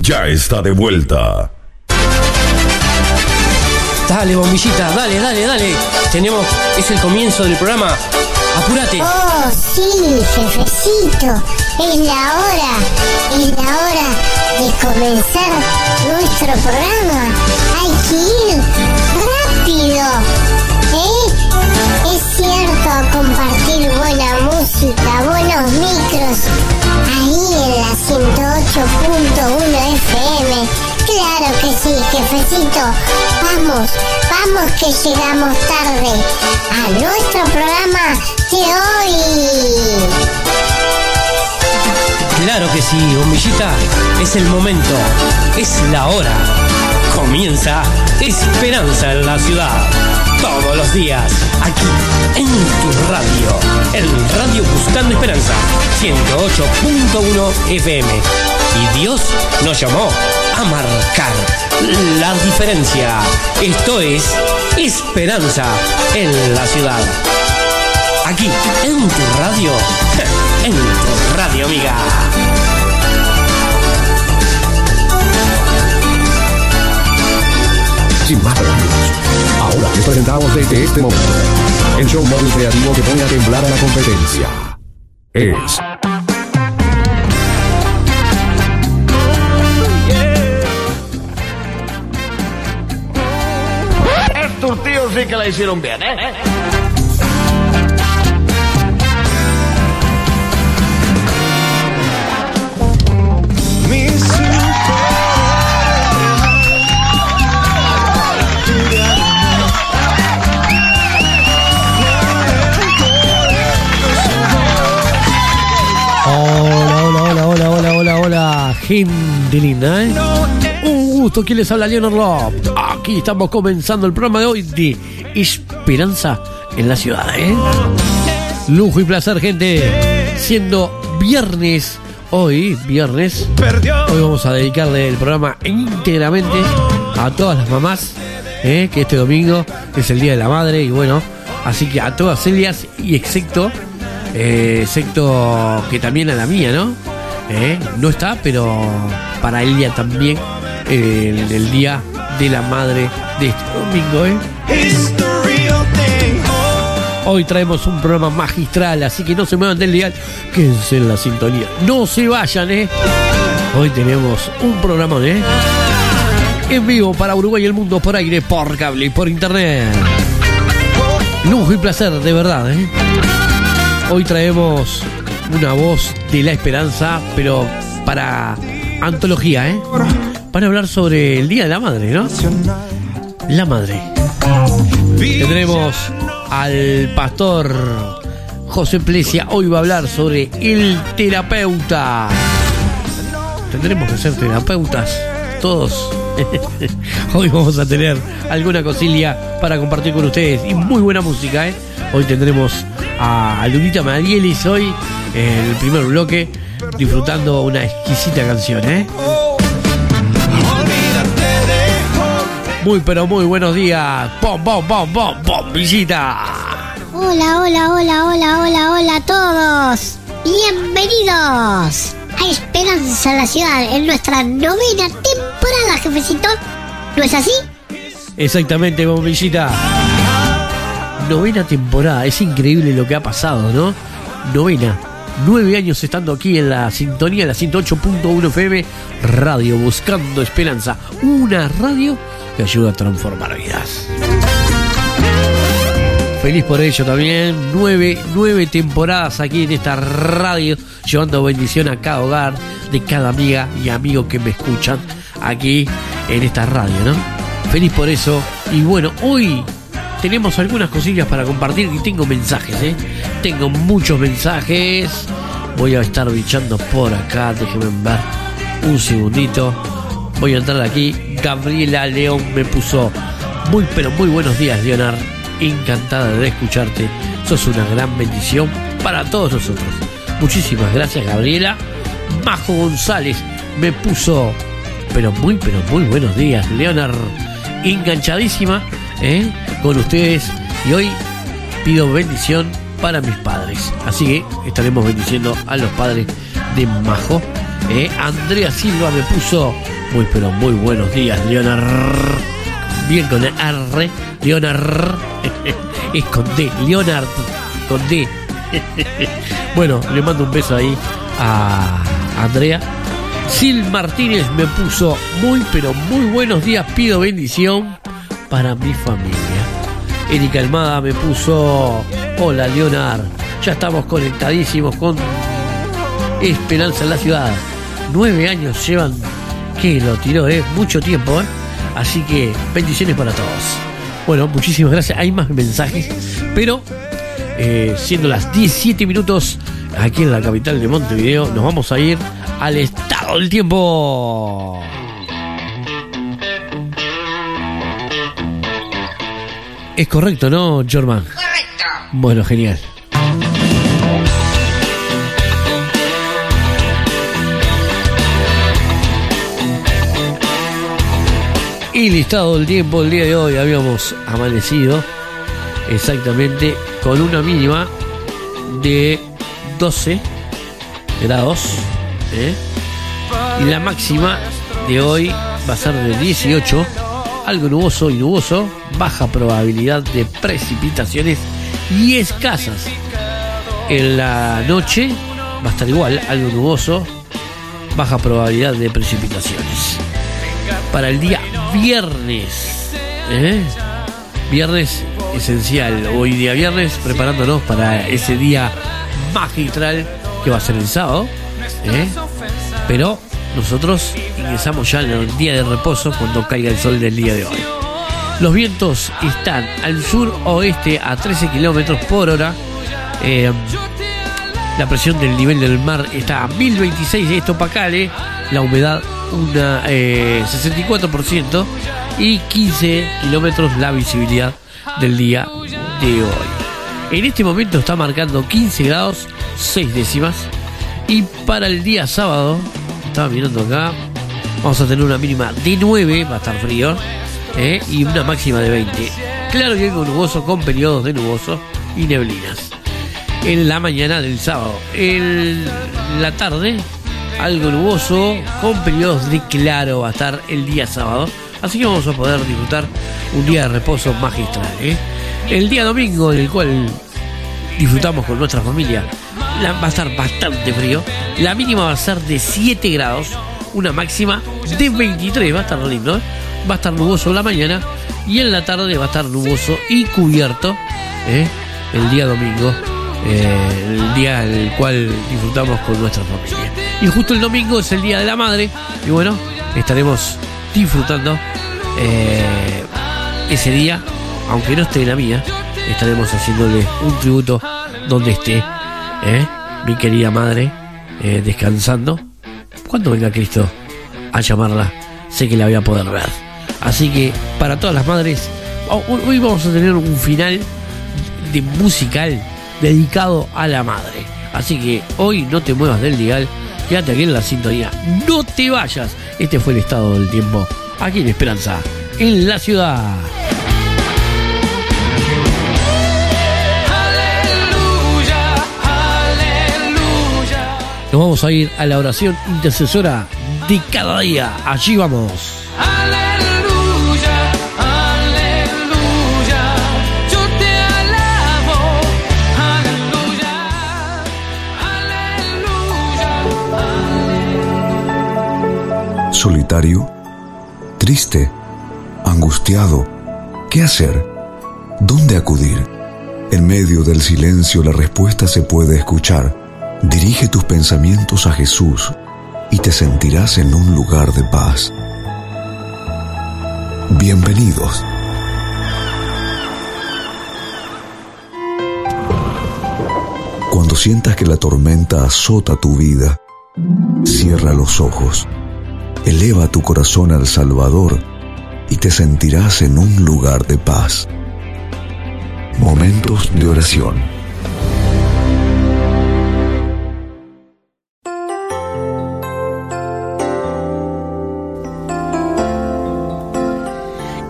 Ya está de vuelta. Dale, bombillita, dale, dale, dale. Tenemos, es el comienzo del programa. Apúrate. Oh, sí, jefecito. Es la hora. Es la hora de comenzar nuestro programa. Hay que ir rápido. ¿Eh? Es cierto, compartir buena música, buenos micros. La 108.1 FM. Claro que sí, jefecito. Vamos, vamos que llegamos tarde a nuestro programa de hoy. Claro que sí, bombillita. Es el momento. Es la hora. Comienza Esperanza en la ciudad. Todos los días, aquí en tu radio. El Radio Buscando Esperanza, 108.1 FM. Y Dios nos llamó a marcar la diferencia. Esto es Esperanza en la ciudad. Aquí, en tu radio. En tu radio, amiga. Sin más preámbulos, ahora les presentamos desde este momento el show móvil creativo que pone a temblar a la competencia. Es Estos tíos sí que la hicieron bien, ¿eh? Gente linda, ¿eh? Un gusto, ¿quién les habla? Leonard Love. Aquí estamos comenzando el programa de hoy de Esperanza en la ciudad, ¿eh? Lujo y placer, gente. Siendo viernes, hoy, viernes, hoy vamos a dedicarle el programa íntegramente a todas las mamás, ¿eh? que este domingo es el Día de la Madre y bueno, así que a todas ellas y excepto eh, excepto que también a la mía, ¿no? Eh, no está, pero para ella también eh, el, el día de la madre de este domingo, ¿eh? Hoy traemos un programa magistral, así que no se muevan del dial, quédense en la sintonía. No se vayan, ¿eh? Hoy tenemos un programa, ¿eh? En vivo para Uruguay y el mundo por aire, por cable y por internet. Lujo y placer, de verdad, ¿eh? Hoy traemos una voz de la esperanza, pero para antología, ¿eh? Para hablar sobre el Día de la Madre, ¿no? La Madre. Tendremos al pastor José Plesia. Hoy va a hablar sobre el terapeuta. Tendremos que ser terapeutas, todos. Hoy vamos a tener alguna cosilla para compartir con ustedes y muy buena música, ¿eh? Hoy tendremos a Lunita Marielis hoy en el primer bloque disfrutando una exquisita canción, ¿eh? Muy pero muy buenos días. Pom, pom, pom, pom, pom, visita. Hola, hola, hola, hola, hola, hola a todos. Bienvenidos a Esperanza la Ciudad en nuestra novena temporada, jefecito. ¿No es así? Exactamente, bombillita. Novena temporada. Es increíble lo que ha pasado, ¿no? Novena. Nueve años estando aquí en la sintonía de la 108.1 FM Radio, buscando esperanza. Una radio que ayuda a transformar vidas. Feliz por ello también. Nueve, nueve temporadas aquí en esta radio, llevando bendición a cada hogar de cada amiga y amigo que me escuchan aquí en esta radio, ¿no? Feliz por eso. Y bueno, hoy tenemos algunas cosillas para compartir y tengo mensajes, ¿eh? Tengo muchos mensajes. Voy a estar bichando por acá, déjenme ver un segundito. Voy a entrar aquí. Gabriela León me puso muy, pero muy buenos días, Leonard. Encantada de escucharte. Sos una gran bendición para todos nosotros. Muchísimas gracias, Gabriela. Majo González me puso, pero muy, pero muy buenos días, Leonard. Enganchadísima ¿eh? con ustedes. Y hoy pido bendición para mis padres. Así que estaremos bendiciendo a los padres de Majo. Eh, Andrea Silva me puso muy pero muy buenos días, Leonard. Bien con el R, Leonard. es con D, Leonard, con D. bueno, le mando un beso ahí a Andrea. Sil Martínez me puso muy pero muy buenos días, pido bendición para mi familia. Erika Almada me puso, hola Leonard, ya estamos conectadísimos con Esperanza en la ciudad. Nueve años llevan que lo tiró, ¿eh? Mucho tiempo, ¿eh? Así que bendiciones para todos. Bueno, muchísimas gracias. Hay más mensajes, pero eh, siendo las 17 minutos aquí en la capital de Montevideo, nos vamos a ir al estado del tiempo. Es correcto, ¿no, Jorman? Correcto. Bueno, genial. Y listado el tiempo, el día de hoy habíamos amanecido exactamente con una mínima de 12 grados. ¿eh? Y la máxima de hoy va a ser de 18, algo nuboso y nuboso, baja probabilidad de precipitaciones y escasas. En la noche va a estar igual, algo nuboso, baja probabilidad de precipitaciones. Para el día viernes, ¿eh? viernes esencial, hoy día viernes, preparándonos para ese día magistral que va a ser el sábado, ¿eh? pero nosotros ingresamos ya en el día de reposo cuando caiga el sol del día de hoy. Los vientos están al sur oeste a 13 kilómetros por hora. Eh, la presión del nivel del mar está a 1026 hectopascales. La humedad una eh, 64% y 15 kilómetros la visibilidad del día de hoy. En este momento está marcando 15 grados 6 décimas y para el día sábado, estaba mirando acá, vamos a tener una mínima de 9, va a estar frío, ¿eh? y una máxima de 20. Claro que algo nuboso con periodos de nuboso y neblinas. En la mañana del sábado, en la tarde, algo nuboso con periodos de claro va a estar el día sábado. Así que vamos a poder disfrutar un día de reposo magistral. ¿eh? El día domingo, en el cual disfrutamos con nuestra familia, la- va a estar bastante frío. La mínima va a ser de 7 grados, una máxima de 23. Va a estar lindo. ¿eh? Va a estar nuboso en la mañana y en la tarde va a estar nuboso y cubierto ¿eh? el día domingo. eh, el día en el cual disfrutamos con nuestra familia. Y justo el domingo es el día de la madre. Y bueno, estaremos disfrutando ese día, aunque no esté en la mía, estaremos haciéndole un tributo donde esté, ¿eh? mi querida madre, eh, descansando. Cuando venga Cristo a llamarla, sé que la voy a poder ver. Así que para todas las madres, hoy hoy vamos a tener un final de musical dedicado a la madre. Así que hoy no te muevas del dial, quédate aquí en la sintonía, no te vayas. Este fue el estado del tiempo aquí en Esperanza, en la ciudad. Nos vamos a ir a la oración intercesora de cada día. Allí vamos. Aleluya, aleluya, yo te alabo, aleluya, aleluya. solitario, triste, angustiado. ¿Qué hacer? ¿Dónde acudir? En medio del silencio la respuesta se puede escuchar. Dirige tus pensamientos a Jesús y te sentirás en un lugar de paz. Bienvenidos. Cuando sientas que la tormenta azota tu vida, cierra los ojos, eleva tu corazón al Salvador y te sentirás en un lugar de paz. Momentos de oración.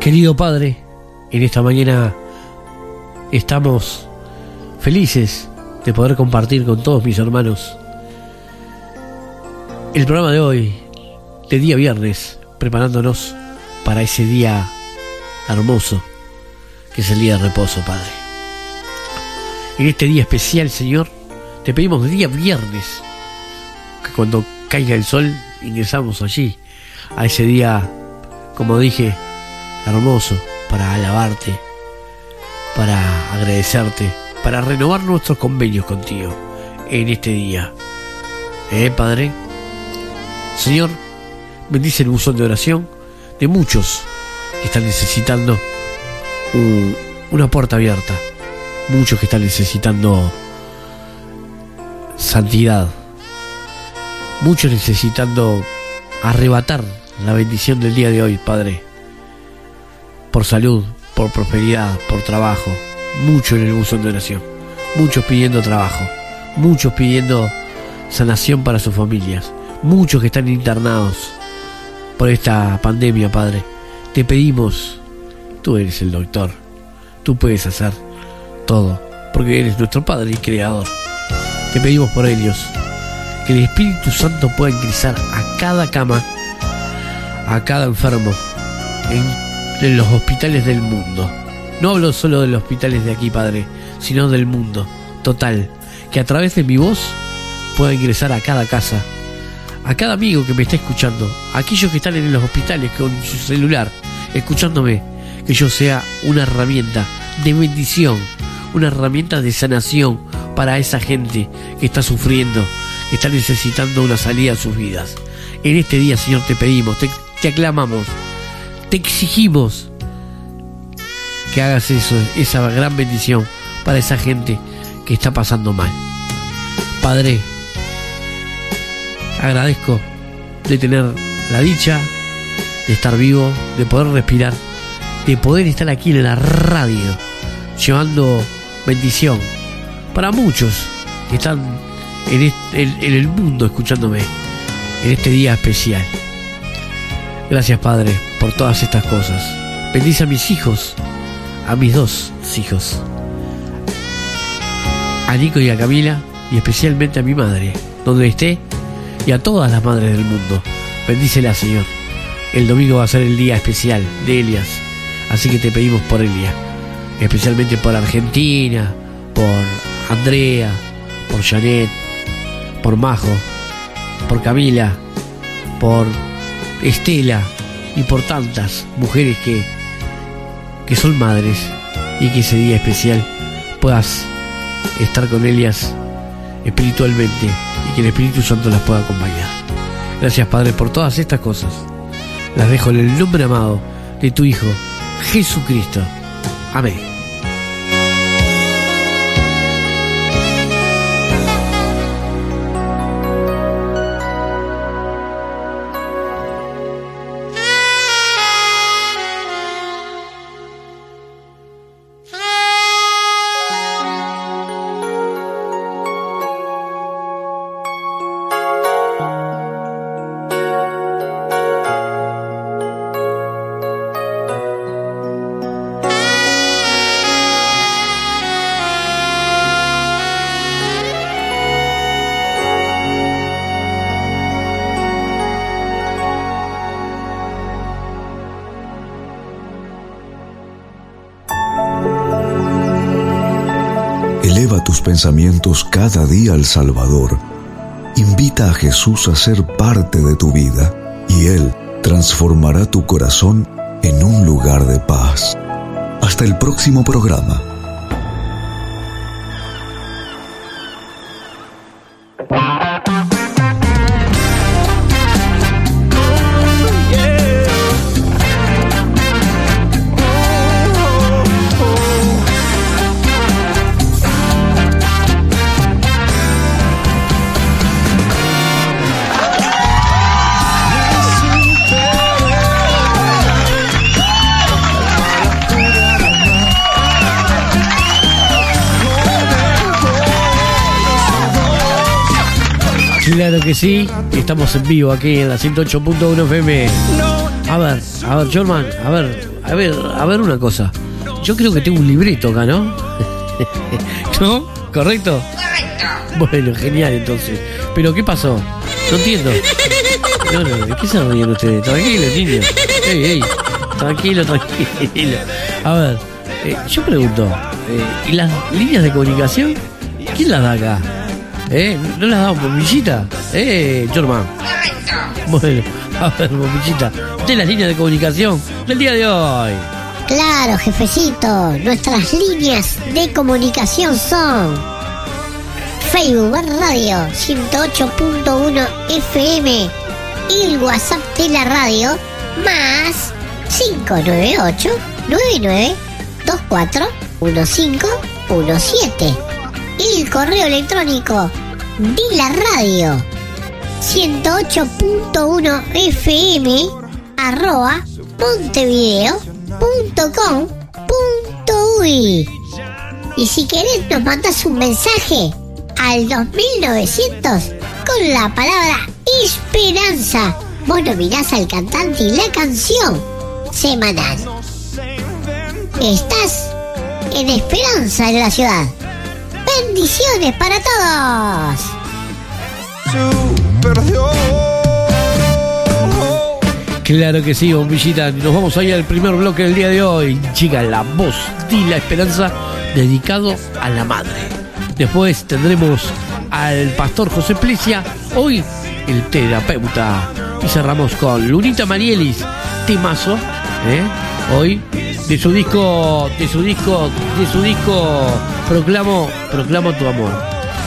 Querido Padre, en esta mañana estamos felices de poder compartir con todos mis hermanos el programa de hoy, de día viernes, preparándonos para ese día hermoso, que es el día de reposo, Padre. En este día especial, Señor, te pedimos día viernes, que cuando caiga el sol ingresamos allí, a ese día, como dije, hermoso, para alabarte, para agradecerte, para renovar nuestros convenios contigo en este día. ¿Eh, Padre? Señor, bendice el buzón de oración de muchos que están necesitando un- una puerta abierta, muchos que están necesitando santidad, muchos necesitando arrebatar la bendición del día de hoy, Padre, por salud, por prosperidad, por trabajo, mucho en el buzón de oración, muchos pidiendo trabajo, muchos pidiendo sanación para sus familias, muchos que están internados por esta pandemia, Padre. Te pedimos, tú eres el doctor, tú puedes hacer todo, porque eres nuestro Padre y Creador. Te pedimos por ellos, que el Espíritu Santo pueda ingresar a cada cama, a cada enfermo, en, en los hospitales del mundo. No hablo solo de los hospitales de aquí, Padre, sino del mundo total, que a través de mi voz pueda ingresar a cada casa, a cada amigo que me está escuchando, a aquellos que están en los hospitales con su celular, escuchándome, que yo sea una herramienta de bendición, una herramienta de sanación para esa gente que está sufriendo, que está necesitando una salida a sus vidas. En este día, Señor, te pedimos, te, te aclamamos, te exigimos que hagas eso, esa gran bendición para esa gente que está pasando mal. Padre, agradezco de tener la dicha de estar vivo, de poder respirar, de poder estar aquí en la radio, llevando bendición para muchos que están en, el mundo escuchándome en este día especial. Gracias Padre por todas estas cosas. Bendice a mis hijos, a mis dos hijos, a Nico y a Camila y especialmente a mi madre, donde esté, y a todas las madres del mundo. Bendícela, Señor. El domingo va a ser el día especial de Elias, así que te pedimos por Elias, especialmente por Argentina, por Andrea, por Janet, por Majo, por Camila, por Estela y por tantas mujeres que, que son madres y que ese día especial puedas estar con ellas espiritualmente y que el Espíritu Santo las pueda acompañar. Gracias Padre por todas estas cosas. Las dejo en el nombre amado de tu Hijo, Jesucristo. Amén. Tus pensamientos cada día al Salvador. Invita a Jesús a ser parte de tu vida y Él transformará tu corazón en un lugar de paz. Hasta el próximo programa. Claro que sí, estamos en vivo aquí en la 108.1 FM. A ver, a ver, Jorman, a ver, a ver, a ver una cosa. Yo creo que tengo un libreto acá, ¿no? ¿No? ¿Correcto? Bueno, genial entonces. Pero ¿qué pasó? No entiendo. No, no, ¿de qué se ríen ustedes? Tranquilo, niño. Ey, ey. Tranquilo, tranquilo. A ver, eh, yo pregunto, eh, ¿y las líneas de comunicación? ¿Quién las da acá? ¿Eh? ¿No las da Bombillita? ¿Eh, Jorman? Bueno, a ver, Bombillita. ¿De las líneas de comunicación del día de hoy? Claro, jefecito. Nuestras líneas de comunicación son Facebook Radio 108.1 FM y el WhatsApp de la radio más 598 99 24 1517 y el correo electrónico de la radio 108.1 FM arroba montevideo.com.uy y si querés nos mandas un mensaje al 2900 con la palabra esperanza. Vos nominás al cantante y la canción semanal. Estás en Esperanza en la ciudad. Bendiciones para todos. Claro que sí, bombillita. Nos vamos a ir al primer bloque del día de hoy. Chica, la voz de la esperanza dedicado a la madre. Después tendremos al pastor José Plesia. Hoy el terapeuta. Y cerramos con Lunita Marielis, temazo. ¿eh? Hoy de su disco, de su disco, de su disco Proclamo, Proclamo tu amor.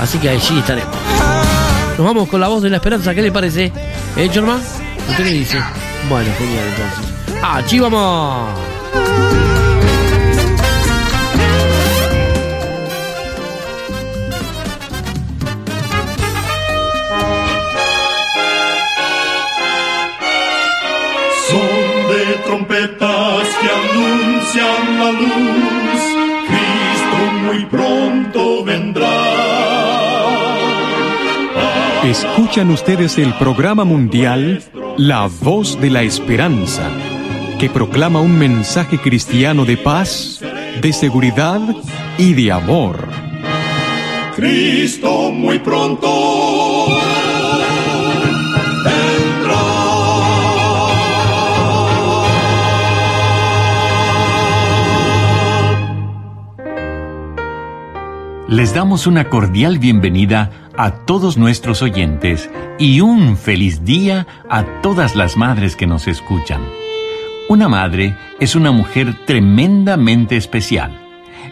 Así que allí estaremos. Nos vamos con la voz de la esperanza, ¿qué le parece? ¿Eh, Germán? ¿Usted qué dice? Bueno, genial entonces. ¡Allí vamos! Son de trompetas que anuncian la luz, muy pronto vendrá. Escuchan ustedes el programa mundial La Voz de la Esperanza, que proclama un mensaje cristiano de paz, de seguridad y de amor. Cristo muy pronto Les damos una cordial bienvenida a todos nuestros oyentes y un feliz día a todas las madres que nos escuchan. Una madre es una mujer tremendamente especial.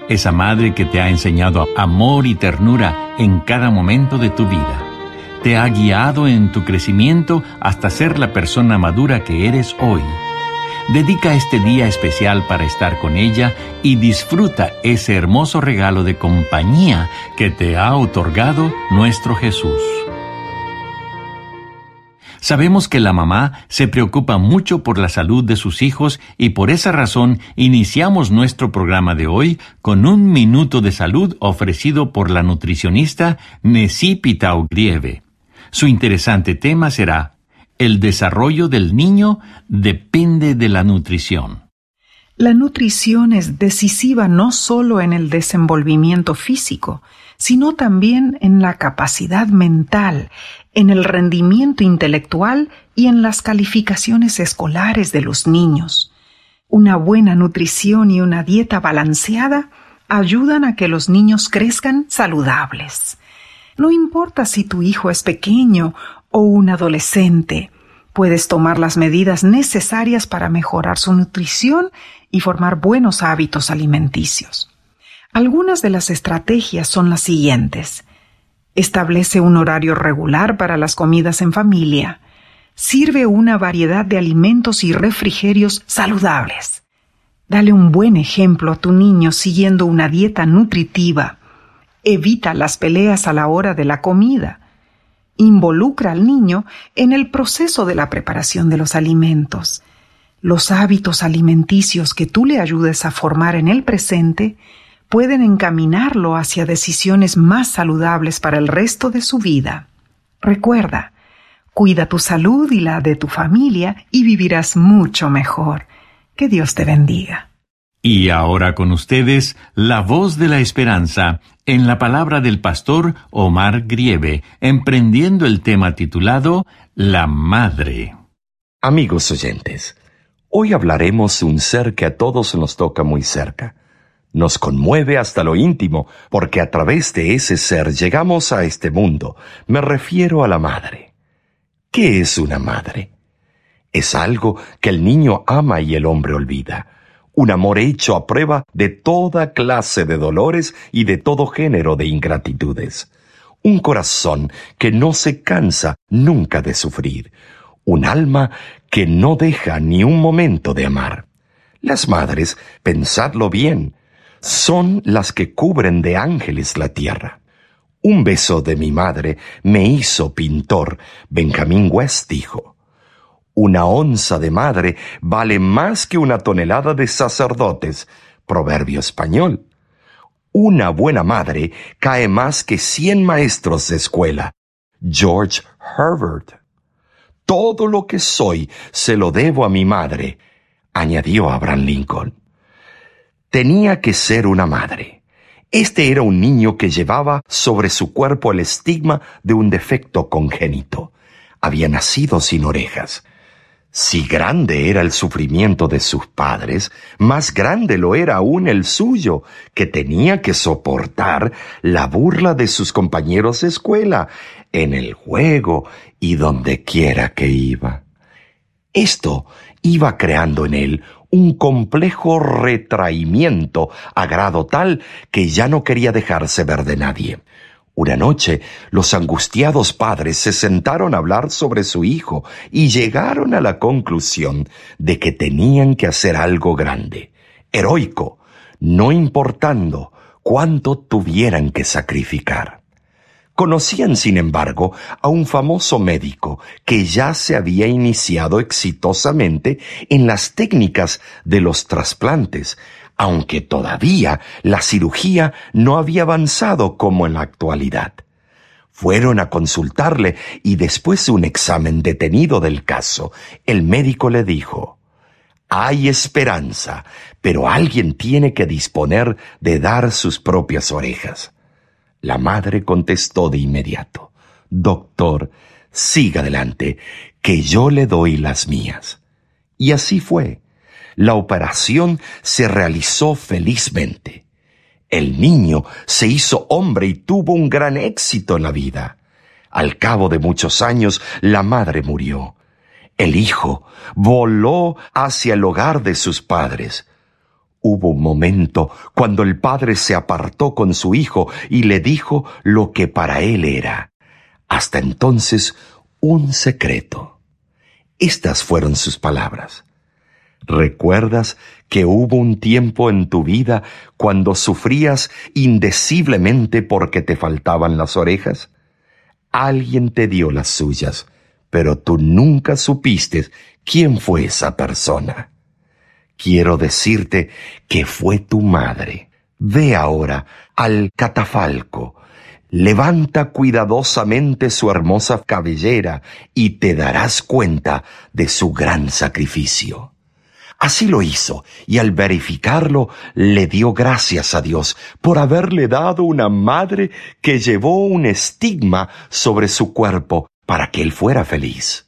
Esa madre que te ha enseñado amor y ternura en cada momento de tu vida. Te ha guiado en tu crecimiento hasta ser la persona madura que eres hoy. Dedica este día especial para estar con ella y disfruta ese hermoso regalo de compañía que te ha otorgado nuestro Jesús. Sabemos que la mamá se preocupa mucho por la salud de sus hijos y por esa razón iniciamos nuestro programa de hoy con un minuto de salud ofrecido por la nutricionista Nesí Pitao Grieve. Su interesante tema será el desarrollo del niño depende de la nutrición. La nutrición es decisiva no solo en el desenvolvimiento físico, sino también en la capacidad mental, en el rendimiento intelectual y en las calificaciones escolares de los niños. Una buena nutrición y una dieta balanceada ayudan a que los niños crezcan saludables. No importa si tu hijo es pequeño o un adolescente, puedes tomar las medidas necesarias para mejorar su nutrición y formar buenos hábitos alimenticios. Algunas de las estrategias son las siguientes. Establece un horario regular para las comidas en familia. Sirve una variedad de alimentos y refrigerios saludables. Dale un buen ejemplo a tu niño siguiendo una dieta nutritiva. Evita las peleas a la hora de la comida involucra al niño en el proceso de la preparación de los alimentos. Los hábitos alimenticios que tú le ayudes a formar en el presente pueden encaminarlo hacia decisiones más saludables para el resto de su vida. Recuerda, cuida tu salud y la de tu familia y vivirás mucho mejor. Que Dios te bendiga. Y ahora con ustedes, la voz de la esperanza, en la palabra del pastor Omar Grieve, emprendiendo el tema titulado La Madre. Amigos oyentes, hoy hablaremos de un ser que a todos nos toca muy cerca. Nos conmueve hasta lo íntimo, porque a través de ese ser llegamos a este mundo. Me refiero a la madre. ¿Qué es una madre? Es algo que el niño ama y el hombre olvida un amor hecho a prueba de toda clase de dolores y de todo género de ingratitudes, un corazón que no se cansa nunca de sufrir, un alma que no deja ni un momento de amar. Las madres, pensadlo bien, son las que cubren de ángeles la tierra. Un beso de mi madre me hizo pintor, Benjamín West dijo. Una onza de madre vale más que una tonelada de sacerdotes. Proverbio español. Una buena madre cae más que cien maestros de escuela. George Herbert. Todo lo que soy se lo debo a mi madre, añadió Abraham Lincoln. Tenía que ser una madre. Este era un niño que llevaba sobre su cuerpo el estigma de un defecto congénito. Había nacido sin orejas. Si grande era el sufrimiento de sus padres, más grande lo era aún el suyo, que tenía que soportar la burla de sus compañeros de escuela, en el juego y donde quiera que iba. Esto iba creando en él un complejo retraimiento a grado tal que ya no quería dejarse ver de nadie. Una noche los angustiados padres se sentaron a hablar sobre su hijo y llegaron a la conclusión de que tenían que hacer algo grande, heroico, no importando cuánto tuvieran que sacrificar. Conocían, sin embargo, a un famoso médico que ya se había iniciado exitosamente en las técnicas de los trasplantes, aunque todavía la cirugía no había avanzado como en la actualidad. Fueron a consultarle y después de un examen detenido del caso, el médico le dijo, hay esperanza, pero alguien tiene que disponer de dar sus propias orejas. La madre contestó de inmediato, Doctor, siga adelante, que yo le doy las mías. Y así fue. La operación se realizó felizmente. El niño se hizo hombre y tuvo un gran éxito en la vida. Al cabo de muchos años, la madre murió. El hijo voló hacia el hogar de sus padres. Hubo un momento cuando el padre se apartó con su hijo y le dijo lo que para él era, hasta entonces, un secreto. Estas fueron sus palabras. ¿Recuerdas que hubo un tiempo en tu vida cuando sufrías indeciblemente porque te faltaban las orejas? Alguien te dio las suyas, pero tú nunca supiste quién fue esa persona. Quiero decirte que fue tu madre. Ve ahora al catafalco, levanta cuidadosamente su hermosa cabellera y te darás cuenta de su gran sacrificio. Así lo hizo, y al verificarlo le dio gracias a Dios por haberle dado una madre que llevó un estigma sobre su cuerpo para que él fuera feliz.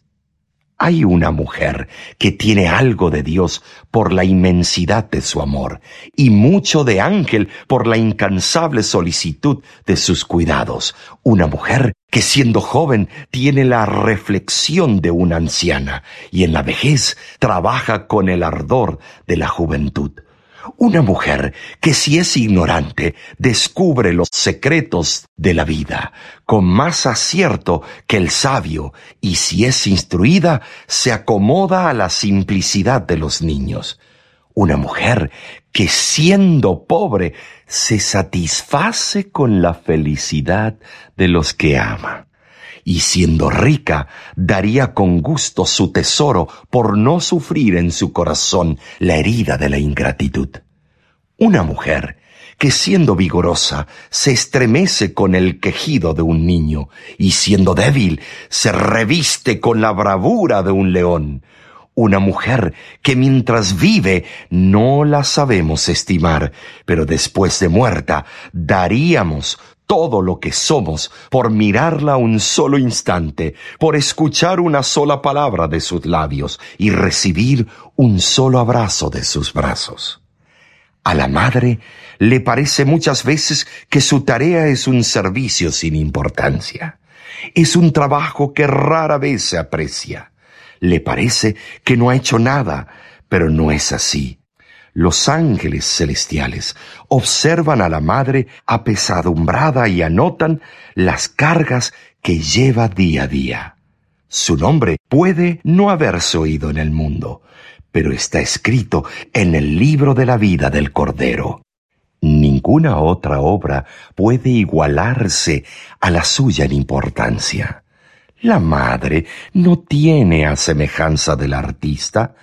Hay una mujer que tiene algo de Dios por la inmensidad de su amor y mucho de ángel por la incansable solicitud de sus cuidados. Una mujer que siendo joven tiene la reflexión de una anciana y en la vejez trabaja con el ardor de la juventud. Una mujer que si es ignorante descubre los secretos de la vida con más acierto que el sabio y si es instruida se acomoda a la simplicidad de los niños. Una mujer que siendo pobre se satisface con la felicidad de los que ama y siendo rica, daría con gusto su tesoro por no sufrir en su corazón la herida de la ingratitud. Una mujer que siendo vigorosa se estremece con el quejido de un niño y siendo débil se reviste con la bravura de un león. una mujer que mientras vive no la sabemos estimar, pero después de muerta daríamos todo lo que somos por mirarla un solo instante, por escuchar una sola palabra de sus labios y recibir un solo abrazo de sus brazos. A la madre le parece muchas veces que su tarea es un servicio sin importancia. Es un trabajo que rara vez se aprecia. Le parece que no ha hecho nada, pero no es así. Los ángeles celestiales observan a la madre apesadumbrada y anotan las cargas que lleva día a día. Su nombre puede no haberse oído en el mundo, pero está escrito en el libro de la vida del Cordero. Ninguna otra obra puede igualarse a la suya en importancia. La madre no tiene a semejanza del artista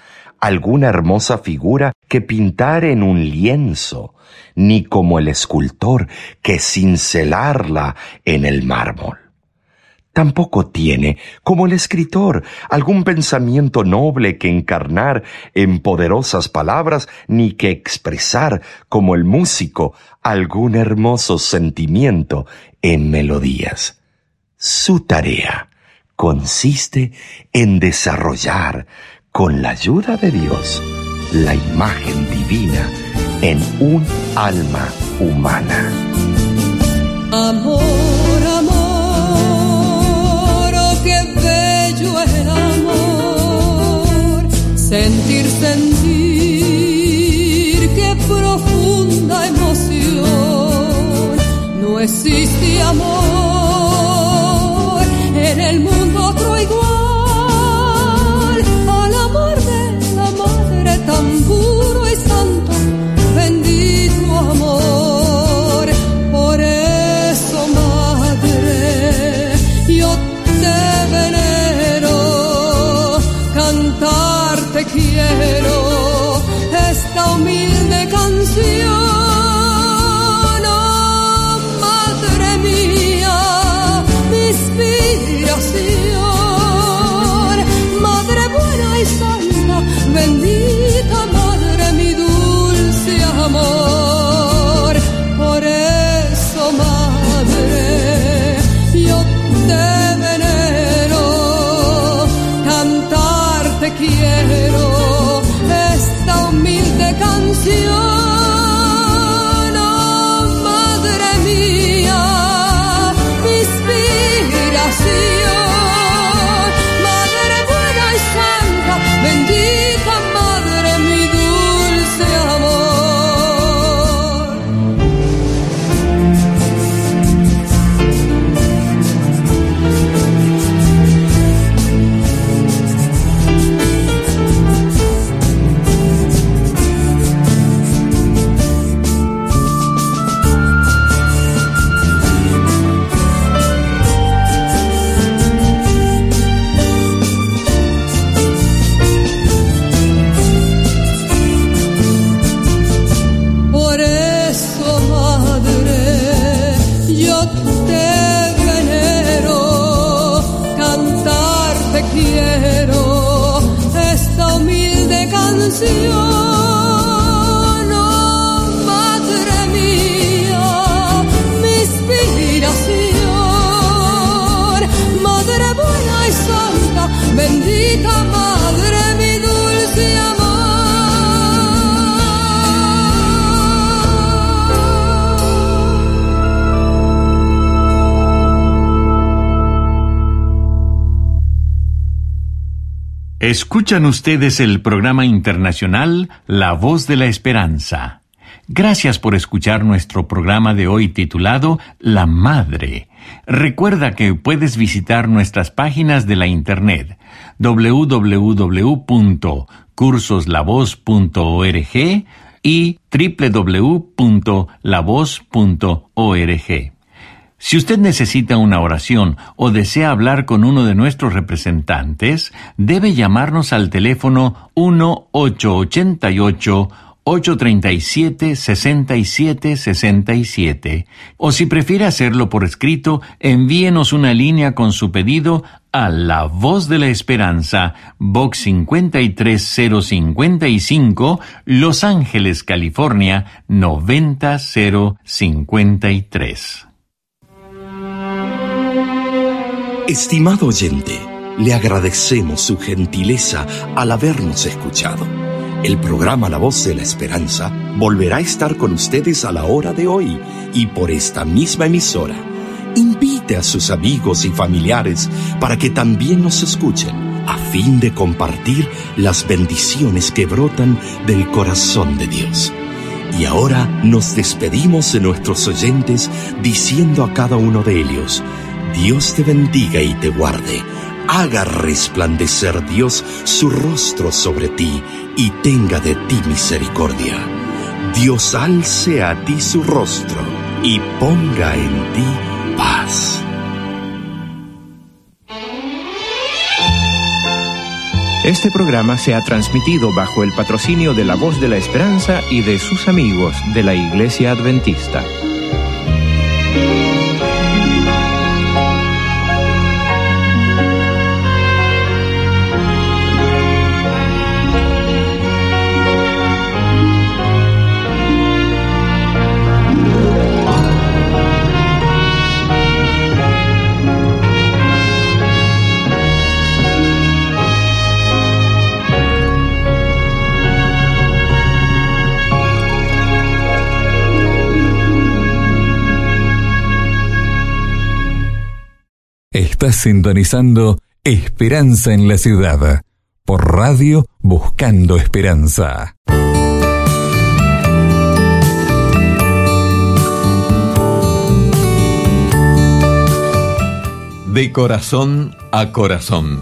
alguna hermosa figura que pintar en un lienzo, ni como el escultor que cincelarla en el mármol. Tampoco tiene, como el escritor, algún pensamiento noble que encarnar en poderosas palabras, ni que expresar, como el músico, algún hermoso sentimiento en melodías. Su tarea consiste en desarrollar, con la ayuda de Dios, la imagen divina en un alma humana. Amor, amor, oh qué bello el amor, sentir, sentir, qué profunda emoción, no existe amor Escuchan ustedes el programa internacional La Voz de la Esperanza. Gracias por escuchar nuestro programa de hoy titulado La Madre. Recuerda que puedes visitar nuestras páginas de la internet www.cursoslavos.org y www.lavoz.org. Si usted necesita una oración o desea hablar con uno de nuestros representantes, debe llamarnos al teléfono 837-6767. O si prefiere hacerlo por escrito, envíenos una línea con su pedido a La Voz de la Esperanza, Box 53055, Los Ángeles, California 90053. Estimado oyente, le agradecemos su gentileza al habernos escuchado. El programa La Voz de la Esperanza volverá a estar con ustedes a la hora de hoy y por esta misma emisora. Invite a sus amigos y familiares para que también nos escuchen, a fin de compartir las bendiciones que brotan del corazón de Dios. Y ahora nos despedimos de nuestros oyentes diciendo a cada uno de ellos, Dios te bendiga y te guarde haga resplandecer Dios su rostro sobre ti y tenga de ti misericordia. Dios alce a ti su rostro y ponga en ti paz. Este programa se ha transmitido bajo el patrocinio de la Voz de la Esperanza y de sus amigos de la Iglesia Adventista. Estás sintonizando Esperanza en la Ciudad por Radio Buscando Esperanza. De corazón a corazón.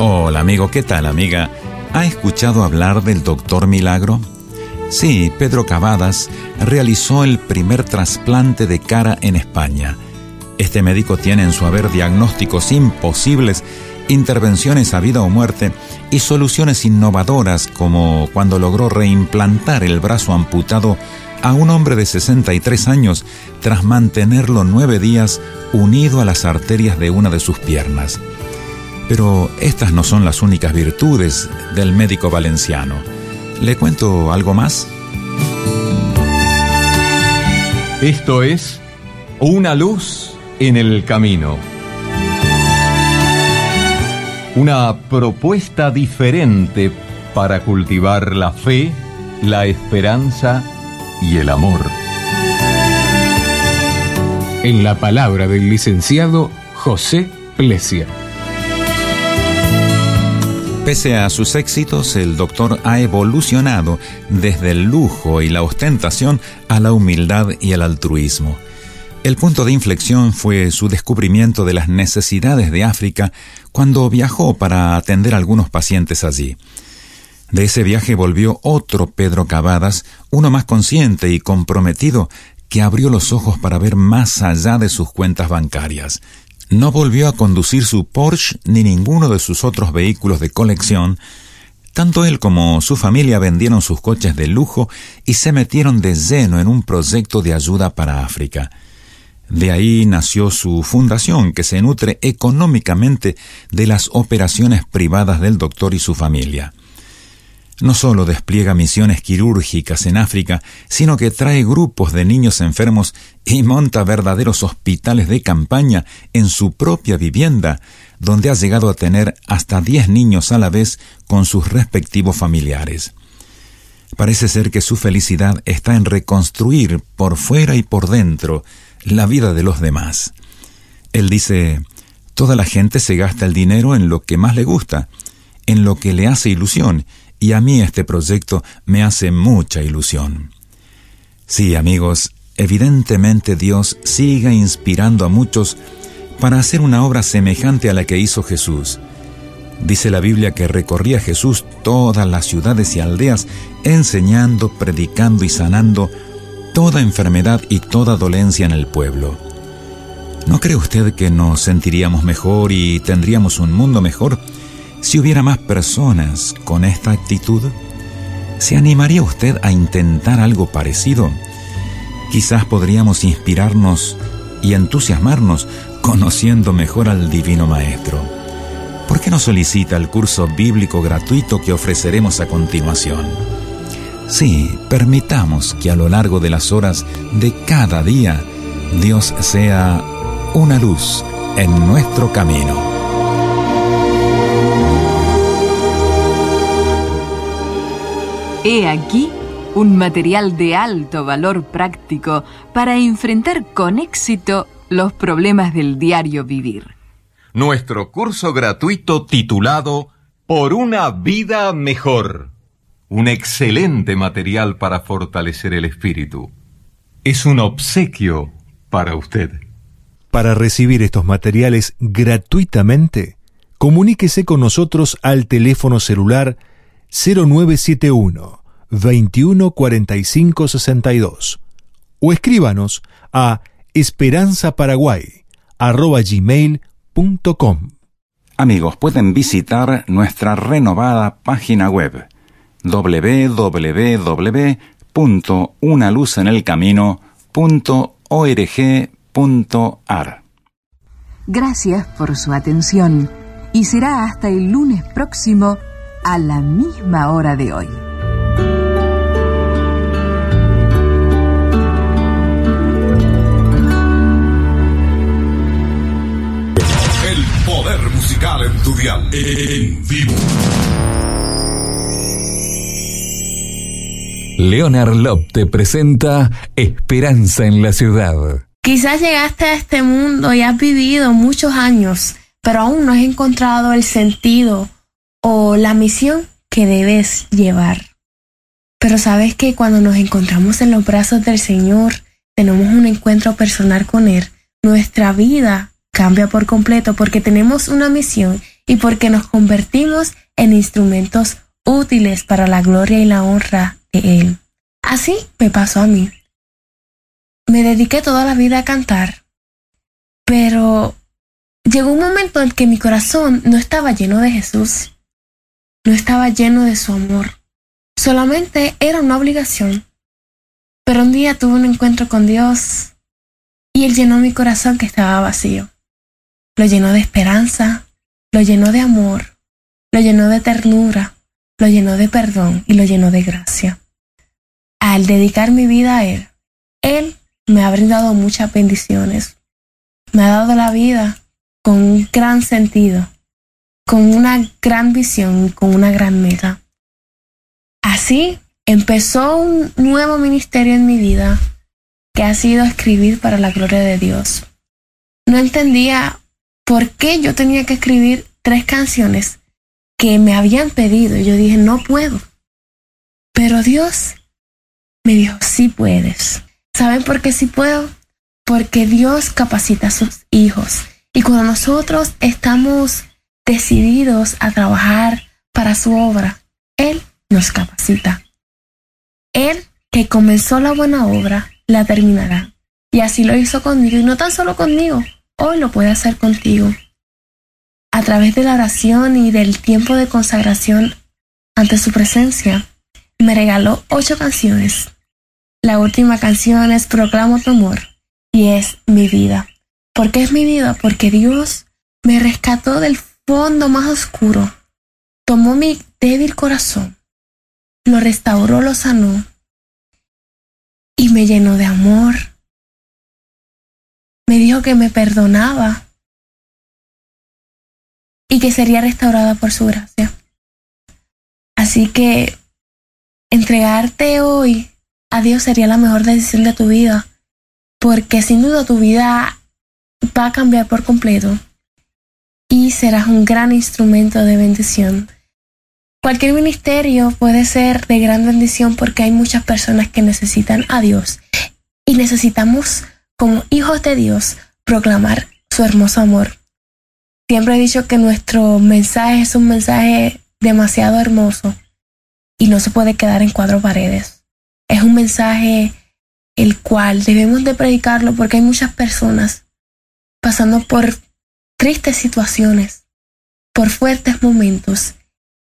Hola amigo, ¿qué tal amiga? ¿Ha escuchado hablar del doctor Milagro? Sí, Pedro Cavadas realizó el primer trasplante de cara en España. Este médico tiene en su haber diagnósticos imposibles, intervenciones a vida o muerte y soluciones innovadoras como cuando logró reimplantar el brazo amputado a un hombre de 63 años tras mantenerlo nueve días unido a las arterias de una de sus piernas. Pero estas no son las únicas virtudes del médico valenciano. ¿Le cuento algo más? Esto es Una luz en el camino. Una propuesta diferente para cultivar la fe, la esperanza y el amor. En la palabra del licenciado José Plesia. Pese a sus éxitos, el doctor ha evolucionado desde el lujo y la ostentación a la humildad y el altruismo. El punto de inflexión fue su descubrimiento de las necesidades de África cuando viajó para atender a algunos pacientes allí. De ese viaje volvió otro Pedro Cavadas, uno más consciente y comprometido, que abrió los ojos para ver más allá de sus cuentas bancarias no volvió a conducir su Porsche ni ninguno de sus otros vehículos de colección, tanto él como su familia vendieron sus coches de lujo y se metieron de lleno en un proyecto de ayuda para África. De ahí nació su fundación, que se nutre económicamente de las operaciones privadas del doctor y su familia. No solo despliega misiones quirúrgicas en África, sino que trae grupos de niños enfermos y monta verdaderos hospitales de campaña en su propia vivienda, donde ha llegado a tener hasta 10 niños a la vez con sus respectivos familiares. Parece ser que su felicidad está en reconstruir por fuera y por dentro la vida de los demás. Él dice, toda la gente se gasta el dinero en lo que más le gusta, en lo que le hace ilusión, y a mí este proyecto me hace mucha ilusión. Sí, amigos, evidentemente Dios siga inspirando a muchos para hacer una obra semejante a la que hizo Jesús. Dice la Biblia que recorría Jesús todas las ciudades y aldeas, enseñando, predicando y sanando toda enfermedad y toda dolencia en el pueblo. ¿No cree usted que nos sentiríamos mejor y tendríamos un mundo mejor Si hubiera más personas con esta actitud, ¿se animaría usted a intentar algo parecido? Quizás podríamos inspirarnos y entusiasmarnos conociendo mejor al Divino Maestro. ¿Por qué no solicita el curso bíblico gratuito que ofreceremos a continuación? Sí, permitamos que a lo largo de las horas de cada día Dios sea una luz en nuestro camino. He aquí un material de alto valor práctico para enfrentar con éxito los problemas del diario vivir. Nuestro curso gratuito titulado Por una vida mejor. Un excelente material para fortalecer el espíritu. Es un obsequio para usted. Para recibir estos materiales gratuitamente, comuníquese con nosotros al teléfono celular 0971 2145 62 o escríbanos a esperanzaparaguay.com. Amigos, pueden visitar nuestra renovada página web www.unaluzenelcamino.org.ar. Gracias por su atención y será hasta el lunes próximo a la misma hora de hoy. El poder musical en tu dial. En vivo. Leonard Lop te presenta Esperanza en la Ciudad. Quizás llegaste a este mundo y has vivido muchos años, pero aún no has encontrado el sentido o la misión que debes llevar. Pero sabes que cuando nos encontramos en los brazos del Señor, tenemos un encuentro personal con Él, nuestra vida cambia por completo porque tenemos una misión y porque nos convertimos en instrumentos útiles para la gloria y la honra de Él. Así me pasó a mí. Me dediqué toda la vida a cantar, pero llegó un momento en que mi corazón no estaba lleno de Jesús, no estaba lleno de su amor, solamente era una obligación. Pero un día tuve un encuentro con Dios y Él llenó mi corazón que estaba vacío. Lo llenó de esperanza, lo llenó de amor, lo llenó de ternura, lo llenó de perdón y lo llenó de gracia. Al dedicar mi vida a Él, Él me ha brindado muchas bendiciones. Me ha dado la vida con un gran sentido, con una gran visión, con una gran meta. Así empezó un nuevo ministerio en mi vida que ha sido escribir para la gloria de Dios. No entendía por qué yo tenía que escribir tres canciones que me habían pedido. Yo dije, no puedo. Pero Dios me dijo, sí puedes. ¿Saben por qué sí puedo? Porque Dios capacita a sus hijos. Y cuando nosotros estamos decididos a trabajar para su obra, Él nos capacita. Él que comenzó la buena obra, la terminará. Y así lo hizo conmigo. Y no tan solo conmigo, hoy lo puede hacer contigo. A través de la oración y del tiempo de consagración ante su presencia, me regaló ocho canciones. La última canción es Proclamo tu amor y es mi vida. ¿Por qué es mi vida? Porque Dios me rescató del fondo más oscuro, tomó mi débil corazón, lo restauró, lo sanó y me llenó de amor. Me dijo que me perdonaba y que sería restaurada por su gracia. Así que entregarte hoy a Dios sería la mejor decisión de tu vida, porque sin duda tu vida va a cambiar por completo y serás un gran instrumento de bendición. Cualquier ministerio puede ser de gran bendición porque hay muchas personas que necesitan a Dios y necesitamos como hijos de Dios proclamar su hermoso amor. Siempre he dicho que nuestro mensaje es un mensaje demasiado hermoso y no se puede quedar en cuatro paredes. Es un mensaje el cual debemos de predicarlo porque hay muchas personas pasando por tristes situaciones por fuertes momentos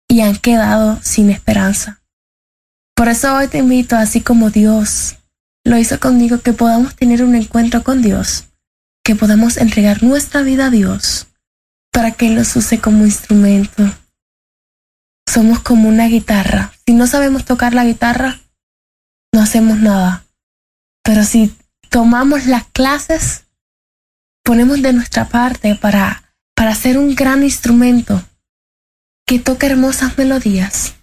y han quedado sin esperanza. Por eso hoy te invito, así como Dios lo hizo conmigo, que podamos tener un encuentro con Dios, que podamos entregar nuestra vida a Dios para que Él use como instrumento. Somos como una guitarra. Si no sabemos tocar la guitarra, no hacemos nada. Pero si tomamos las clases, ponemos de nuestra parte para, para ser un gran instrumento que toque hermosas melodías,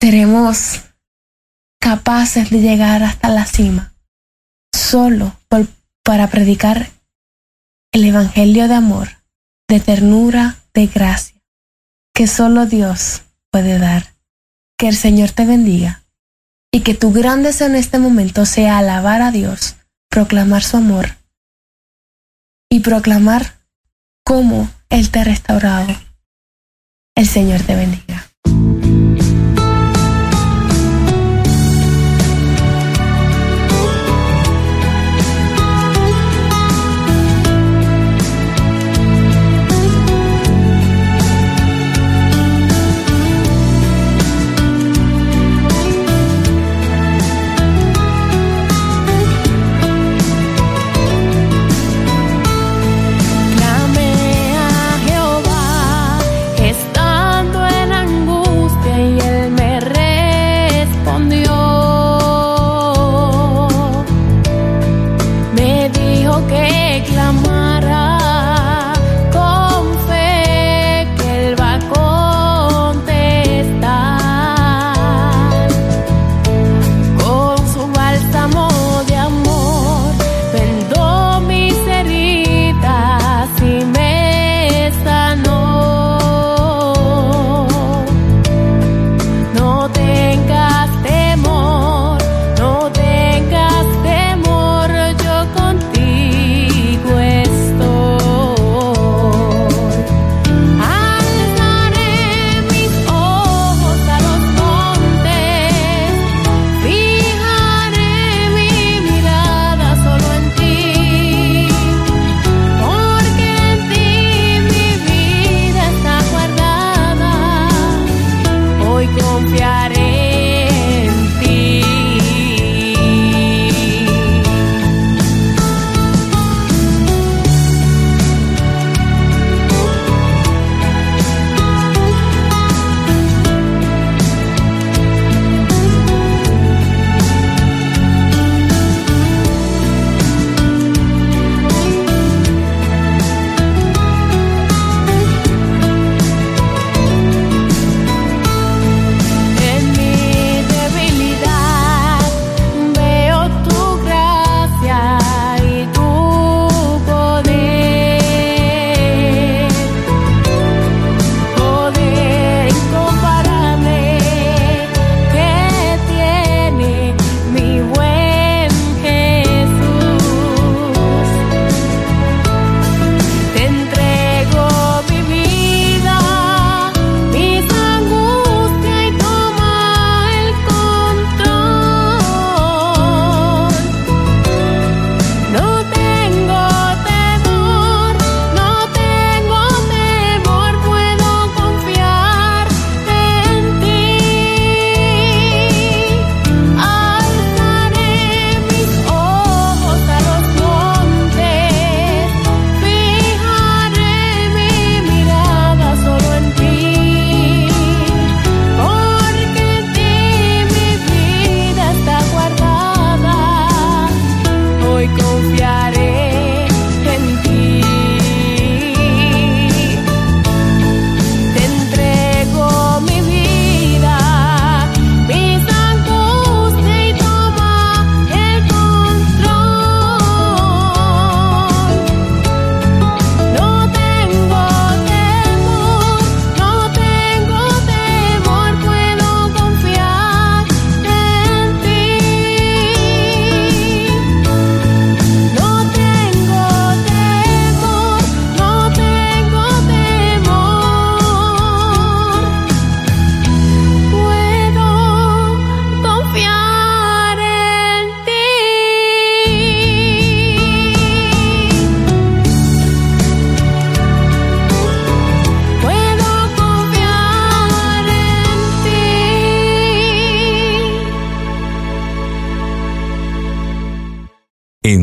seremos capaces de llegar hasta la cima solo por, para predicar el Evangelio de amor, de ternura, de gracia, que solo Dios puede dar. Que el Señor te bendiga y que tu gran deseo en este momento sea alabar a Dios, proclamar su amor y proclamar cómo Él te ha restaurado. El Señor te bendiga.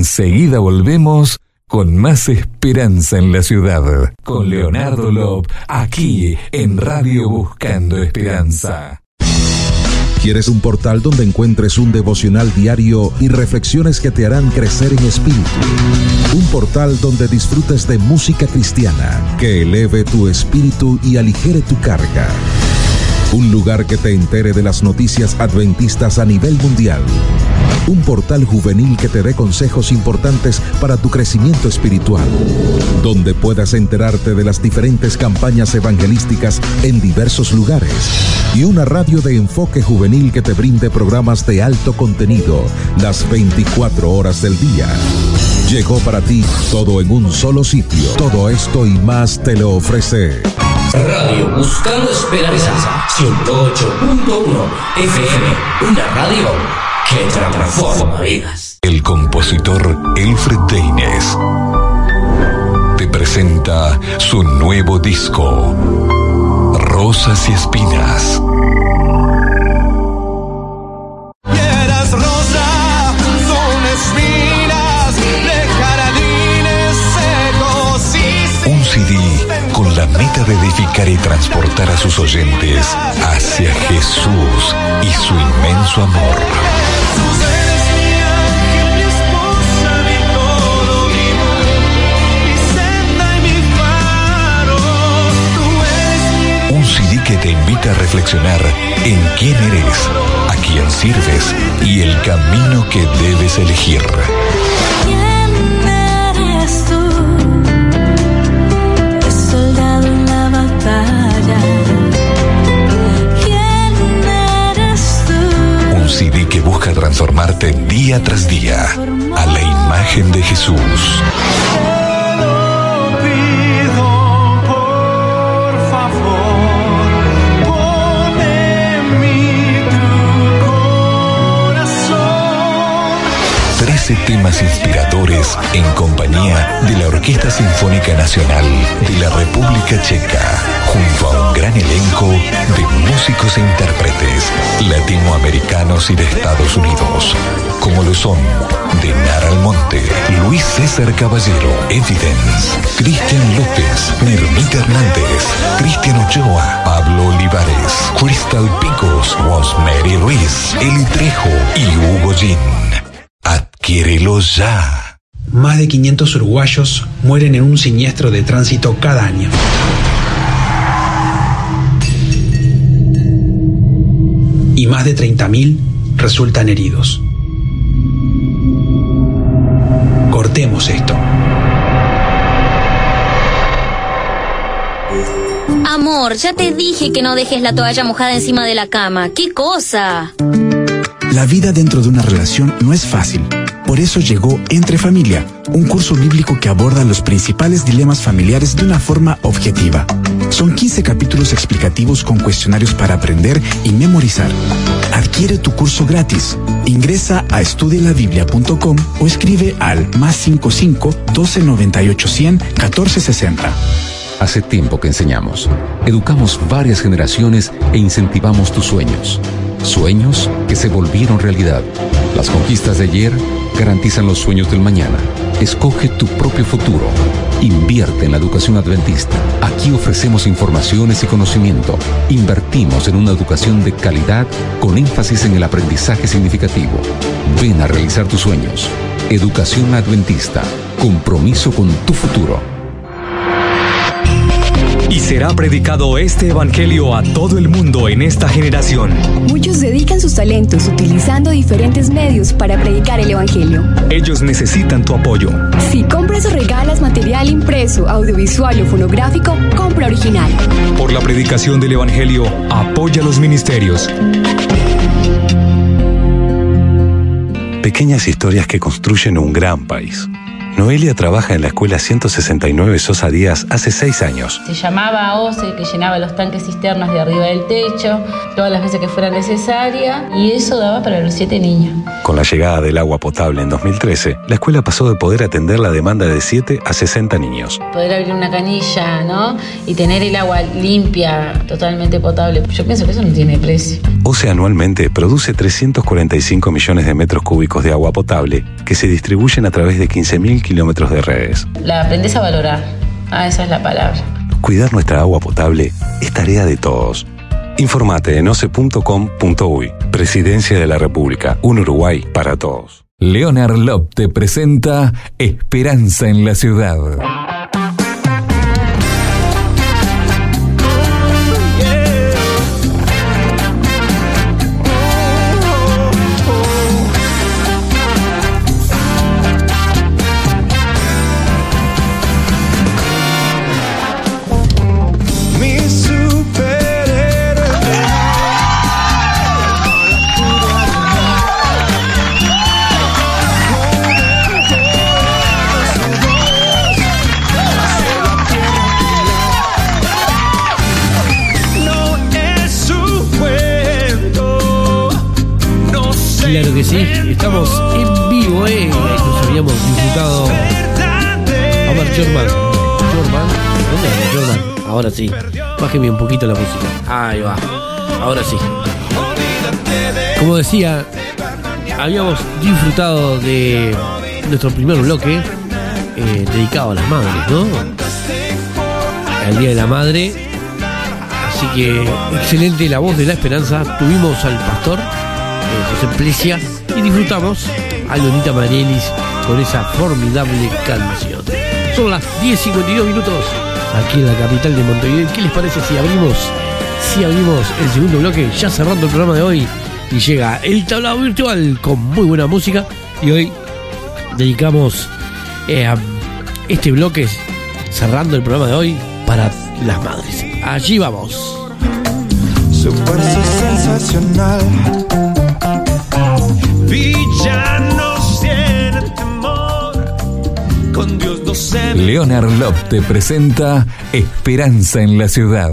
Enseguida volvemos con más esperanza en la ciudad. Con Leonardo Lob, aquí en Radio Buscando Esperanza. ¿Quieres un portal donde encuentres un devocional diario y reflexiones que te harán crecer en espíritu? Un portal donde disfrutes de música cristiana que eleve tu espíritu y aligere tu carga. Un lugar que te entere de las noticias adventistas a nivel mundial. Un portal juvenil que te dé consejos importantes para tu crecimiento espiritual. Donde puedas enterarte de las diferentes campañas evangelísticas en diversos lugares. Y una radio de enfoque juvenil que te brinde programas de alto contenido las 24 horas del día. Llegó para ti todo en un solo sitio. Todo esto y más te lo ofrece. Radio Buscando Esperanza 108.1 FM, una radio que transforma vidas. El compositor Elfred Deines te presenta su nuevo disco, Rosas y Espinas. Un CD con la meta de edificar y transportar a sus oyentes hacia Jesús y su inmenso amor. Un CD que te invita a reflexionar en quién eres, a quién sirves y el camino que debes elegir. Que busca transformarte día tras día a la imagen de Jesús. pido por favor pon en mí tu corazón 13 temas inspiradores en compañía de la Orquesta Sinfónica Nacional de la República Checa, junto a gran elenco de músicos e intérpretes latinoamericanos y de Estados Unidos, como lo son de Nara Almonte, Luis César Caballero, Evidence, Cristian López, Nermita Hernández, Cristian Ochoa, Pablo Olivares, Crystal Picos, Rosemary Ruiz, Eli Trejo y Hugo Gin. Adquiérelo ya. Más de 500 uruguayos mueren en un siniestro de tránsito cada año. Y más de 30.000 resultan heridos. Cortemos esto. Amor, ya te dije que no dejes la toalla mojada encima de la cama. ¿Qué cosa? La vida dentro de una relación no es fácil. Por eso llegó Entre Familia, un curso bíblico que aborda los principales dilemas familiares de una forma objetiva. Son 15 capítulos explicativos con cuestionarios para aprender y memorizar. Adquiere tu curso gratis. Ingresa a estudialabiblia.com o escribe al más 55 12 98 100 14 60. Hace tiempo que enseñamos. Educamos varias generaciones e incentivamos tus sueños. Sueños que se volvieron realidad. Las conquistas de ayer garantizan los sueños del mañana. Escoge tu propio futuro. Invierte en la educación adventista. Aquí ofrecemos informaciones y conocimiento. Invertimos en una educación de calidad con énfasis en el aprendizaje significativo. Ven a realizar tus sueños. Educación adventista. Compromiso con tu futuro. Y será predicado este evangelio a todo el mundo en esta generación. Muchos dedican sus talentos utilizando diferentes medios para predicar el Evangelio. Ellos necesitan tu apoyo. Si compras o regalas material impreso, audiovisual o fonográfico, compra original. Por la predicación del evangelio, apoya los ministerios. Pequeñas historias que construyen un gran país. Noelia trabaja en la escuela 169 Sosa Díaz hace seis años. Se llamaba OCE, que llenaba los tanques cisternas de arriba del techo, todas las veces que fuera necesaria, y eso daba para los siete niños. Con la llegada del agua potable en 2013, la escuela pasó de poder atender la demanda de 7 a 60 niños. Poder abrir una canilla, ¿no? Y tener el agua limpia, totalmente potable. Yo pienso que eso no tiene precio. OCE anualmente produce 345 millones de metros cúbicos de agua potable que se distribuyen a través de 15.000 kilómetros de redes. La aprendes a valorar. Ah, esa es la palabra. Cuidar nuestra agua potable es tarea de todos. Informate en oce.com.uy. Presidencia de la República. Un Uruguay para todos. Leonard Lop te presenta Esperanza en la Ciudad. Sí, estamos en vivo, ¿eh? Nos habíamos disfrutado. A ver, Jorman. Jorman. ¿Dónde anda Jorman? Ahora sí. Bájeme un poquito la música. Ahí va. Ahora sí. Como decía, habíamos disfrutado de nuestro primer bloque eh, dedicado a las madres, ¿no? Al Día de la Madre. Así que excelente la voz de la esperanza. Tuvimos al pastor José Plesia y disfrutamos a Lonita Marielis con esa formidable canción. Son las 10.52 minutos aquí en la capital de Montevideo. ¿Qué les parece si abrimos, si abrimos el segundo bloque, ya cerrando el programa de hoy? Y llega el tablado virtual con muy buena música. Y hoy dedicamos eh, a este bloque, cerrando el programa de hoy, para las madres. Allí vamos. Su fuerza sensacional. Leonard Lop te presenta Esperanza en la Ciudad.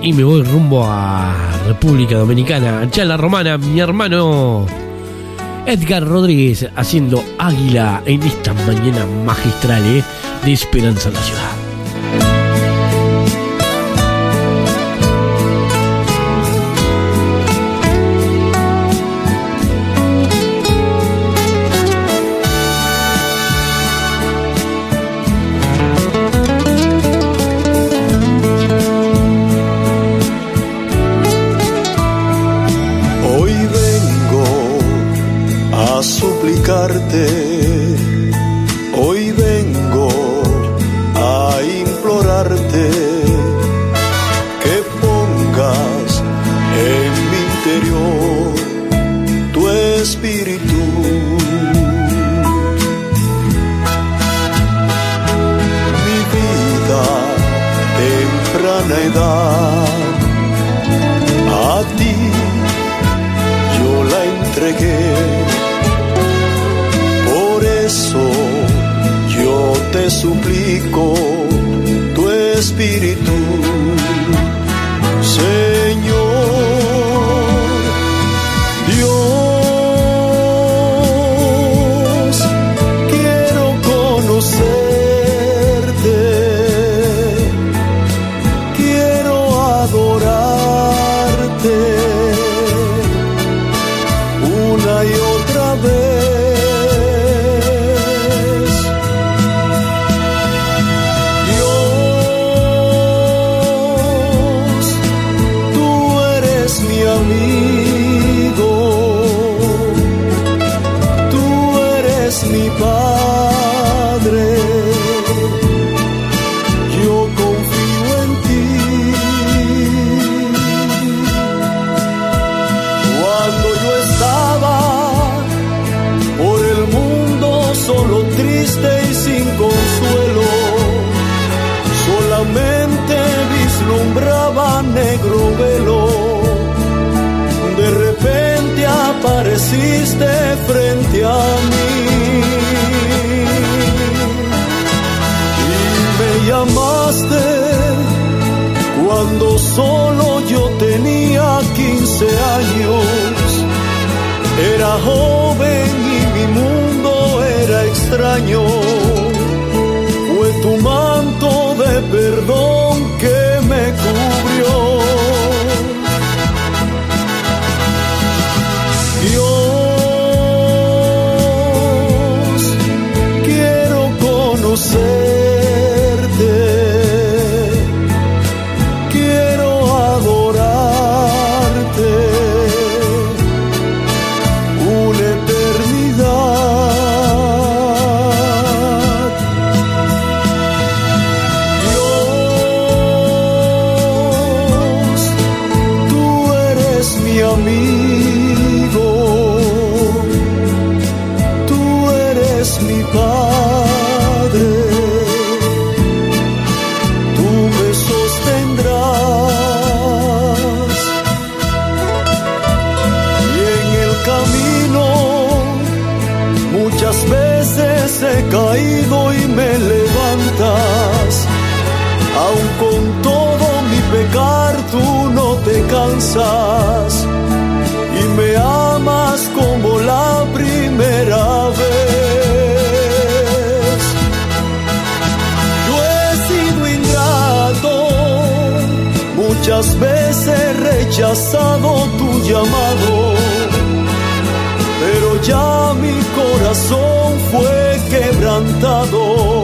Y me voy rumbo a República Dominicana. En la romana, mi hermano Edgar Rodríguez haciendo águila en esta mañana magistral ¿eh? de Esperanza en la Ciudad. Suplico tu espíritu, caído y me levantas. Aun con todo mi pecar tú no te cansas y me amas como la primera vez. Yo he sido ingrato, muchas veces he rechazado tu llamado ya mi corazón fue quebrantado.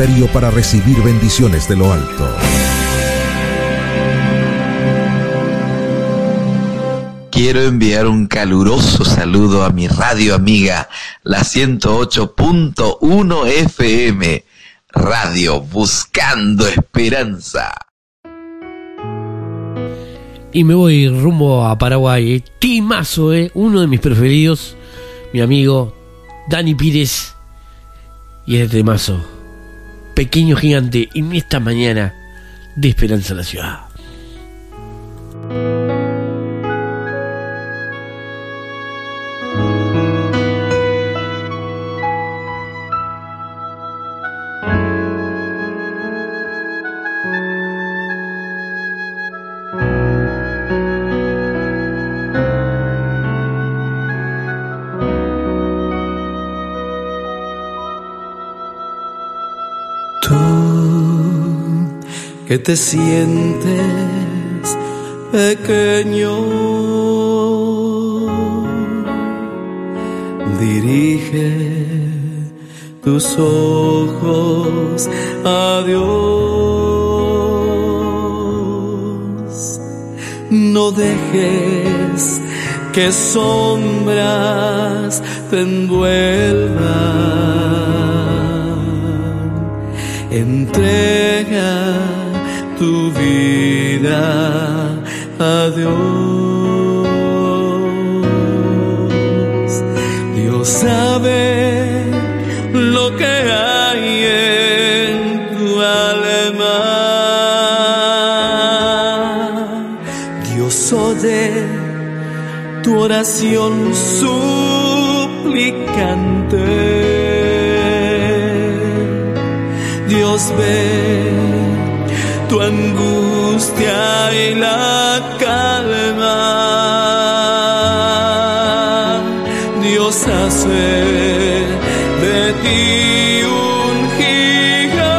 Ministerio para recibir bendiciones de lo alto. Quiero enviar un caluroso saludo a mi radio amiga, la 108.1 FM, Radio Buscando Esperanza. Y me voy rumbo a Paraguay. Timazo, eh. Uno de mis preferidos. Mi amigo Dani Pires. Y este temazo. Pequeño gigante. En esta mañana de Esperanza en la Ciudad. Que te sientes pequeño, dirige tus ojos a Dios. No dejes que sombras te envuelvan. Entrega tu vida a Dios. Dios sabe lo que hay en tu alma. Dios oye tu oración suplicante. Dios ve y la calma. Dios hace de ti un gigante.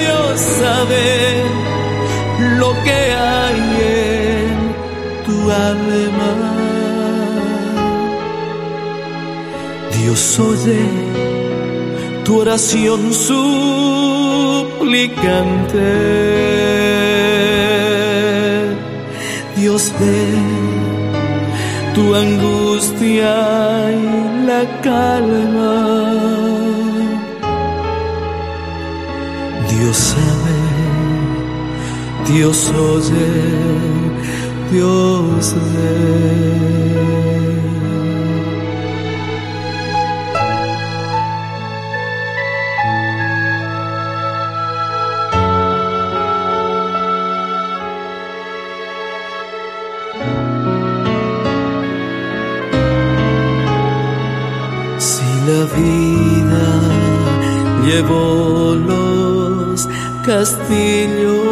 Dios sabe lo que hay en tu alma. Dios oye tu oración suplicante. Dios ve tu angustia y la calma. Dios sabe, Dios oye, Dios ve. Vida llevó los castillos.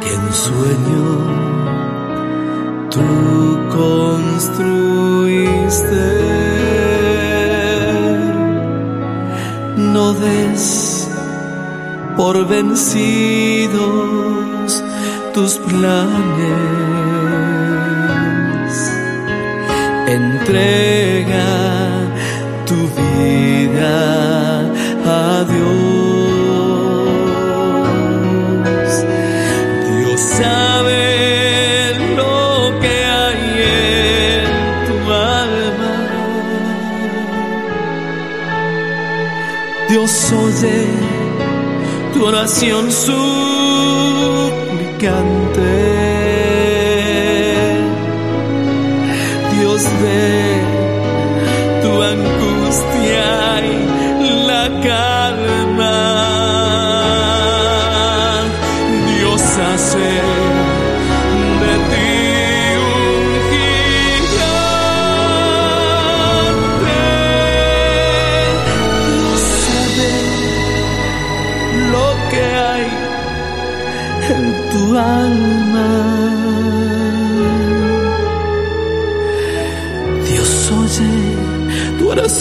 Que en sueño tú construiste, no des por vencidos tus planes entrega tu vida a Dios. Dios sabe lo que hay en tu alma. Dios oye tu oración suplicante.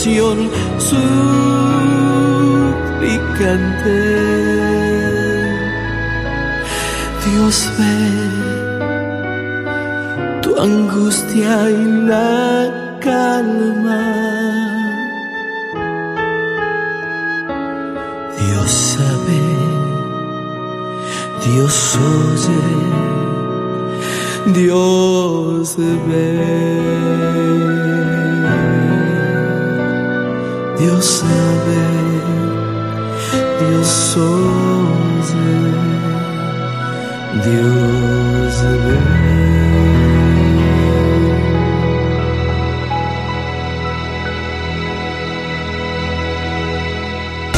Oración suplicante. Dios ve tu angustia y la calma. Dios sabe, Dios oye, Dios ve. Dios sabe, Dios Dios ve.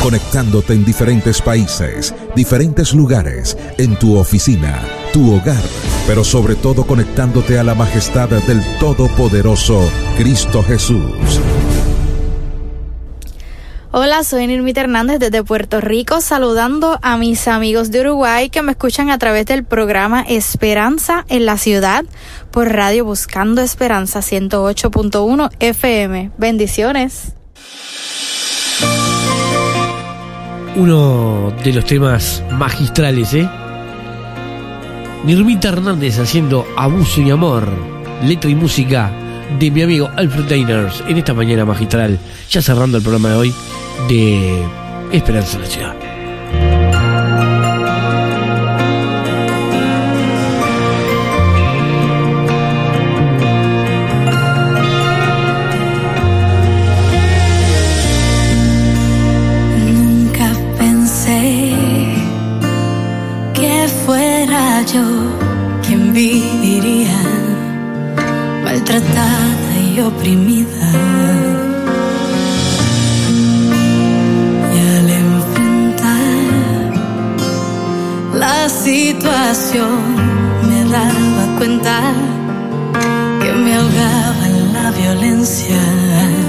Conectándote en diferentes países, diferentes lugares, en tu oficina, tu hogar, pero sobre todo conectándote a la majestad del Todopoderoso Cristo Jesús. Hola, soy Nirmita Hernández desde Puerto Rico, saludando a mis amigos de Uruguay que me escuchan a través del programa Esperanza en la Ciudad por Radio Buscando Esperanza 108.1 FM. Bendiciones. Uno de los temas magistrales, ¿eh? Nirmita Hernández haciendo Abuso y Amor, letra y música de mi amigo Alfred Dainers en esta mañana magistral, ya cerrando el programa de hoy de Esperanza en la Ciudad. Yo quien viviría maltratada y oprimida. Y al enfrentar la situación me daba cuenta que me ahogaba en la violencia.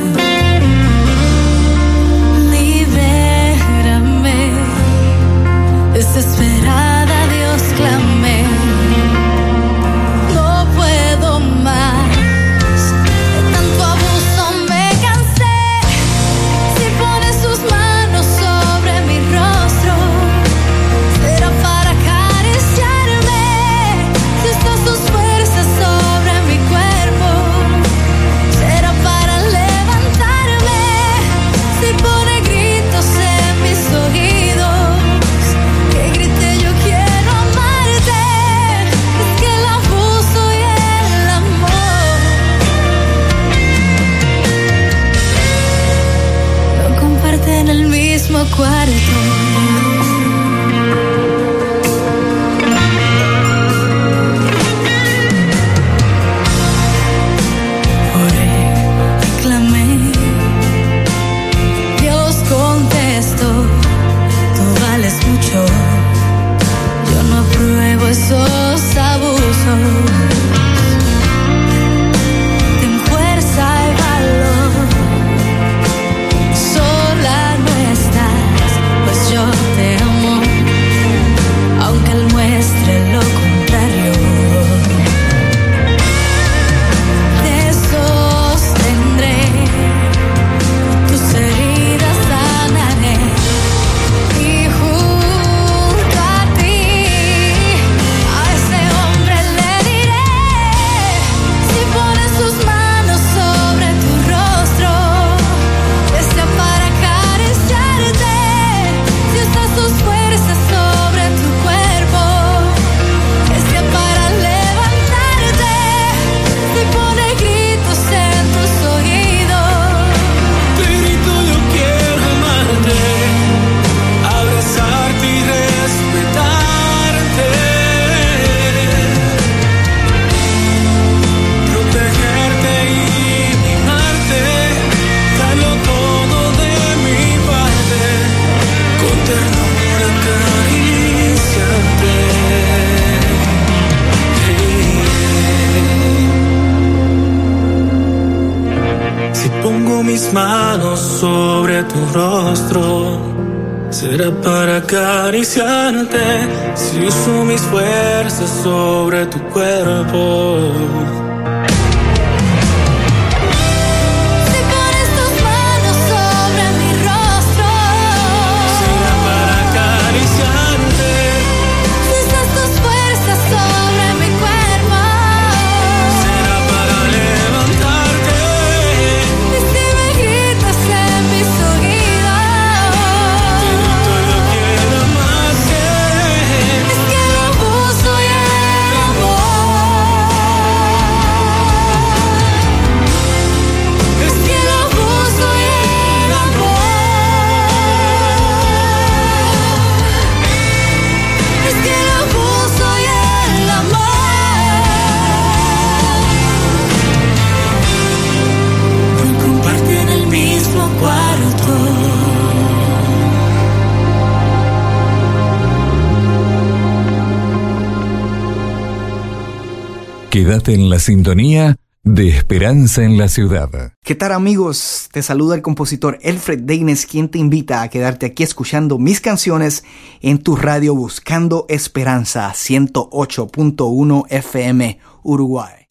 Quédate en la sintonía de Esperanza en la Ciudad. ¿Qué tal amigos? Te saluda el compositor Alfred Deines quien te invita a quedarte aquí escuchando mis canciones en tu radio Buscando Esperanza 108.1 FM Uruguay.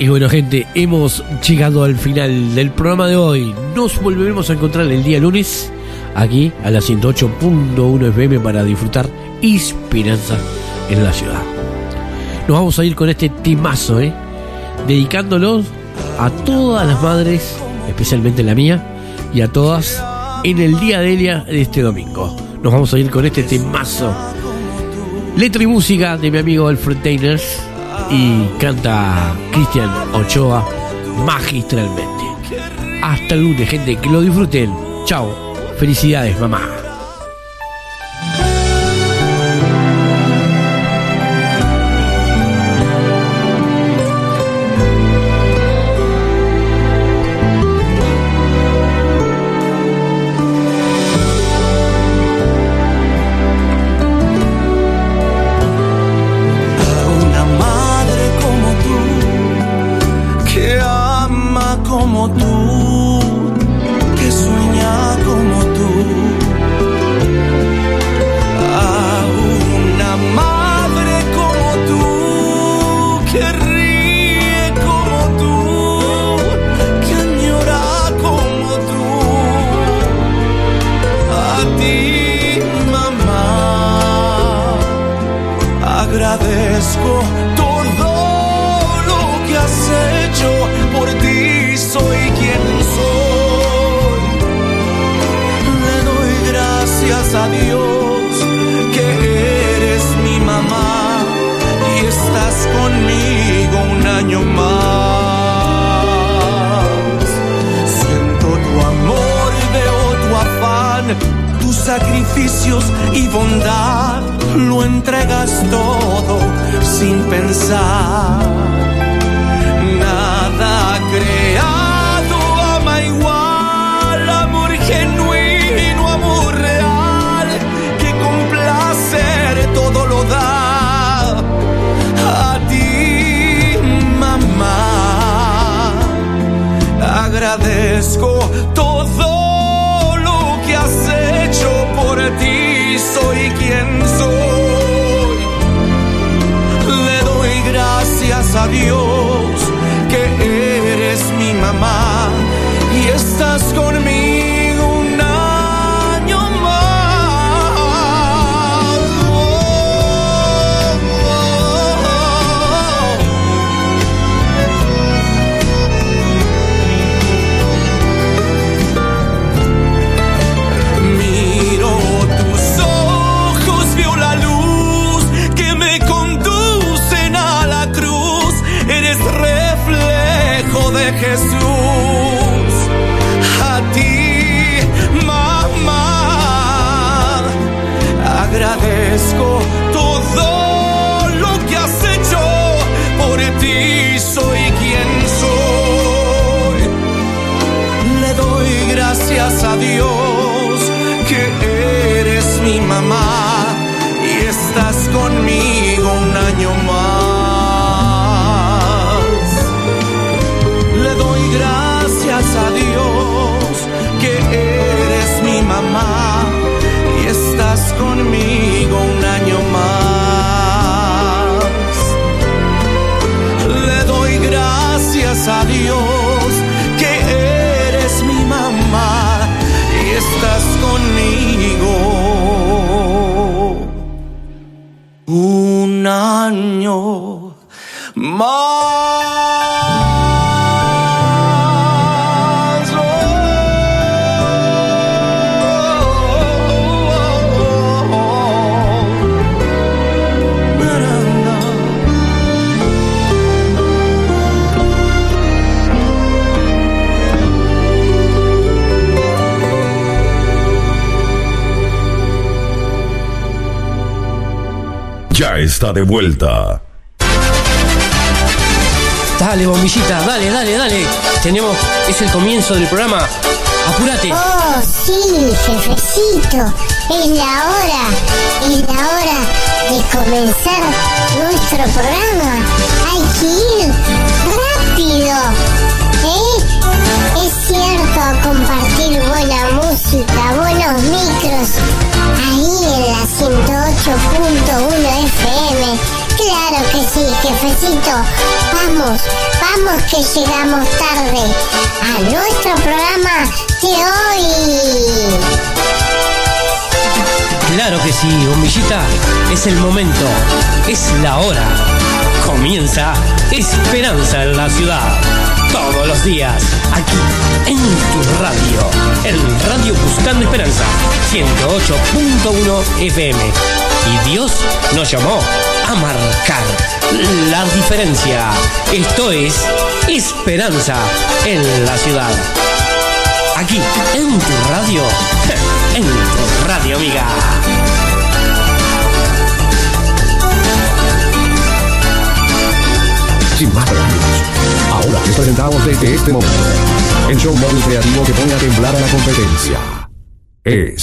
Y bueno gente, hemos llegado al final del programa de hoy. Nos volveremos a encontrar el día lunes aquí a la 108.1 FM para disfrutar Esperanza en la ciudad. Nos vamos a ir con este timazo, ¿eh? Dedicándolo a todas las madres, especialmente la mía, y a todas en el día de Elia de este domingo. Nos vamos a ir con este timazo. Letra y música de mi amigo Alfred Tainers y canta Cristian Ochoa magistralmente. Hasta el lunes, gente, que lo disfruten. Chao. Felicidades, mamá. Está de vuelta. Dale, bombillita, dale, dale, dale. Tenemos, es el comienzo del programa. Apúrate. Oh, sí, jefecito. Es la hora. Es la hora de comenzar nuestro programa. Hay que ir rápido. ¿Eh? Es cierto, compartir buena música, buenos micros. FM. Claro que sí, jefecito. Vamos, vamos que llegamos tarde a nuestro programa de hoy. Claro que sí, bombillita. Es el momento. Es la hora. Comienza Esperanza en la ciudad. Todos los días, aquí, en tu radio. En Radio Buscando Esperanza, 108.1 FM. Y Dios nos llamó a marcar la diferencia. Esto es Esperanza en la ciudad. Aquí, en tu radio. En tu radio, amiga. Ahora les presentamos desde este momento el show móvil creativo que pone a temblar a la competencia. Es